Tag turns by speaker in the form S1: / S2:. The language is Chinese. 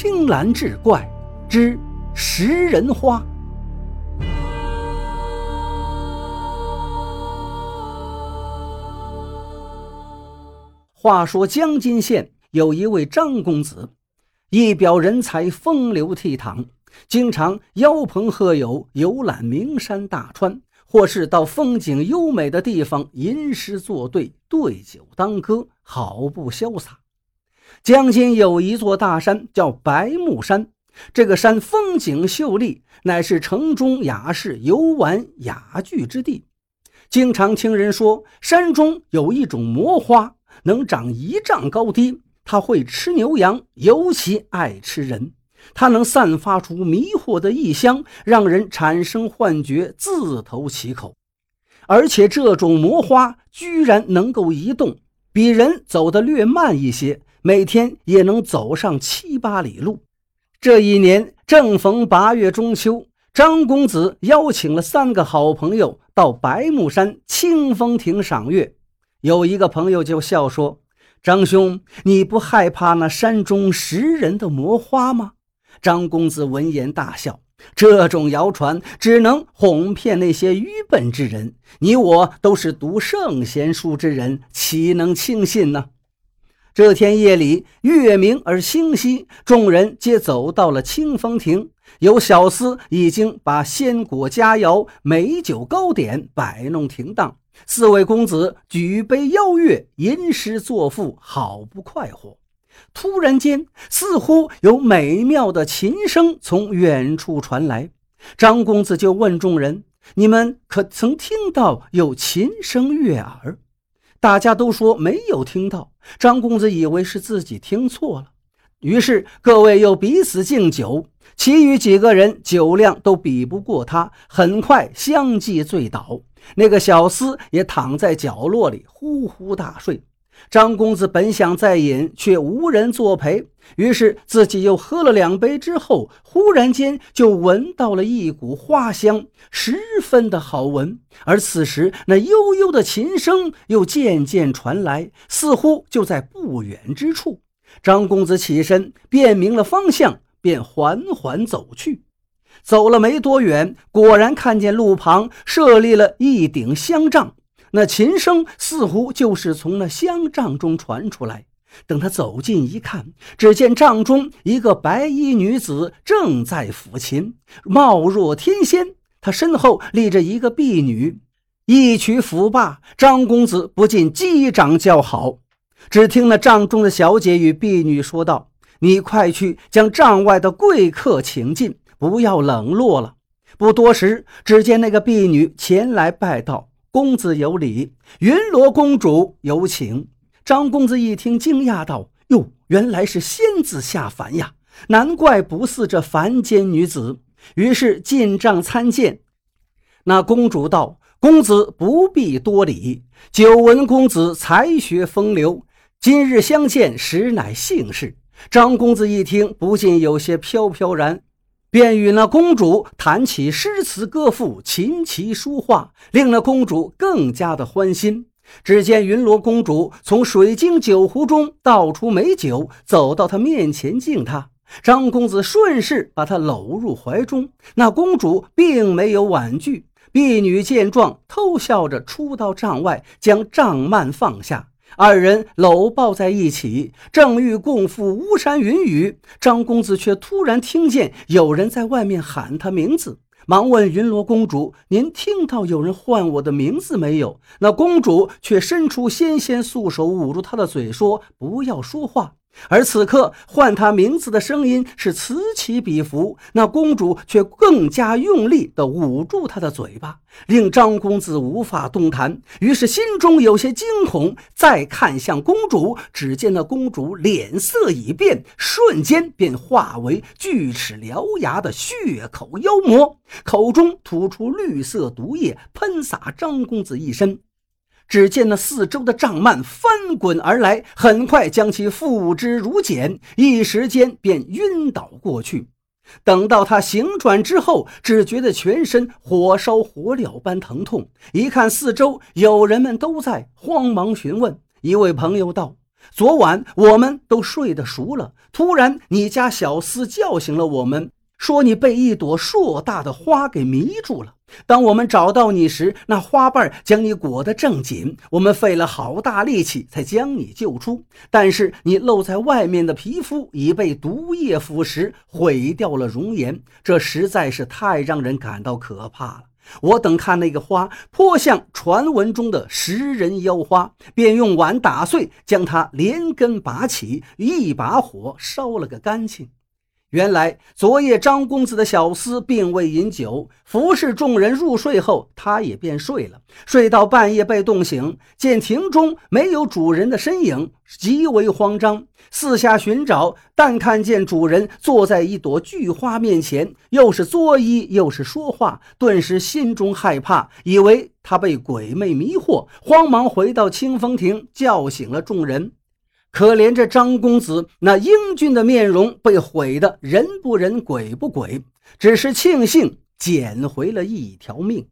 S1: 青蓝志怪之食人花。话说江津县有一位张公子，一表人才，风流倜傥，经常邀朋贺友，游览名山大川，或是到风景优美的地方吟诗作对，对酒当歌，好不潇洒。江津有一座大山，叫白木山。这个山风景秀丽，乃是城中雅士游玩雅聚之地。经常听人说，山中有一种魔花。能长一丈高低，它会吃牛羊，尤其爱吃人。它能散发出迷惑的异香，让人产生幻觉，自投其口。而且这种魔花居然能够移动，比人走得略慢一些，每天也能走上七八里路。这一年正逢八月中秋，张公子邀请了三个好朋友到白木山清风亭赏月。有一个朋友就笑说：“张兄，你不害怕那山中食人的魔花吗？”张公子闻言大笑：“这种谣传只能哄骗那些愚笨之人，你我都是读圣贤书之人，岂能轻信呢？”这天夜里，月明而星稀，众人皆走到了清风亭，有小厮已经把鲜果佳肴、美酒糕点摆弄停当。四位公子举杯邀月，吟诗作赋，好不快活。突然间，似乎有美妙的琴声从远处传来。张公子就问众人：“你们可曾听到有琴声悦耳？”大家都说没有听到。张公子以为是自己听错了，于是各位又彼此敬酒。其余几个人酒量都比不过他，很快相继醉倒。那个小厮也躺在角落里呼呼大睡。张公子本想再饮，却无人作陪，于是自己又喝了两杯之后，忽然间就闻到了一股花香，十分的好闻。而此时，那悠悠的琴声又渐渐传来，似乎就在不远之处。张公子起身，辨明了方向，便缓缓走去。走了没多远，果然看见路旁设立了一顶香帐，那琴声似乎就是从那香帐中传出来。等他走近一看，只见帐中一个白衣女子正在抚琴，貌若天仙。她身后立着一个婢女，一曲抚罢，张公子不禁击掌叫好。只听那帐中的小姐与婢女说道：“你快去将帐外的贵客请进。”不要冷落了。不多时，只见那个婢女前来拜道：“公子有礼，云罗公主有请。”张公子一听，惊讶道：“哟，原来是仙子下凡呀！难怪不似这凡间女子。”于是进帐参见。那公主道：“公子不必多礼，久闻公子才学风流，今日相见，实乃幸事。”张公子一听，不禁有些飘飘然。便与那公主谈起诗词歌赋、琴棋书画，令那公主更加的欢心。只见云罗公主从水晶酒壶中倒出美酒，走到他面前敬他。张公子顺势把她搂入怀中。那公主并没有婉拒，婢女见状，偷笑着出到帐外，将帐幔放下。二人搂抱在一起，正欲共赴巫山云雨，张公子却突然听见有人在外面喊他名字，忙问云罗公主：“您听到有人唤我的名字没有？”那公主却伸出纤纤素手捂住他的嘴，说：“不要说话。”而此刻唤他名字的声音是此起彼伏，那公主却更加用力地捂住他的嘴巴，令张公子无法动弹。于是心中有些惊恐，再看向公主，只见那公主脸色已变，瞬间便化为锯齿獠牙的血口妖魔，口中吐出绿色毒液，喷洒张公子一身。只见那四周的帐幔翻滚而来，很快将其付之如茧，一时间便晕倒过去。等到他醒转之后，只觉得全身火烧火燎般疼痛。一看四周有人们都在，慌忙询问。一位朋友道：“昨晚我们都睡得熟了，突然你家小厮叫醒了我们，说你被一朵硕大的花给迷住了。当我们找到你时，那花瓣将你裹得正紧，我们费了好大力气才将你救出。但是你露在外面的皮肤已被毒液腐蚀，毁掉了容颜，这实在是太让人感到可怕了。我等看那个花颇像传闻中的食人妖花，便用碗打碎，将它连根拔起，一把火烧了个干净。原来昨夜张公子的小厮并未饮酒，服侍众人入睡后，他也便睡了。睡到半夜被冻醒，见庭中没有主人的身影，极为慌张，四下寻找，但看见主人坐在一朵巨花面前，又是作揖又是说话，顿时心中害怕，以为他被鬼魅迷惑，慌忙回到清风亭，叫醒了众人。可怜这张公子那英俊的面容被毁得人不人鬼不鬼，只是庆幸捡回了一条命。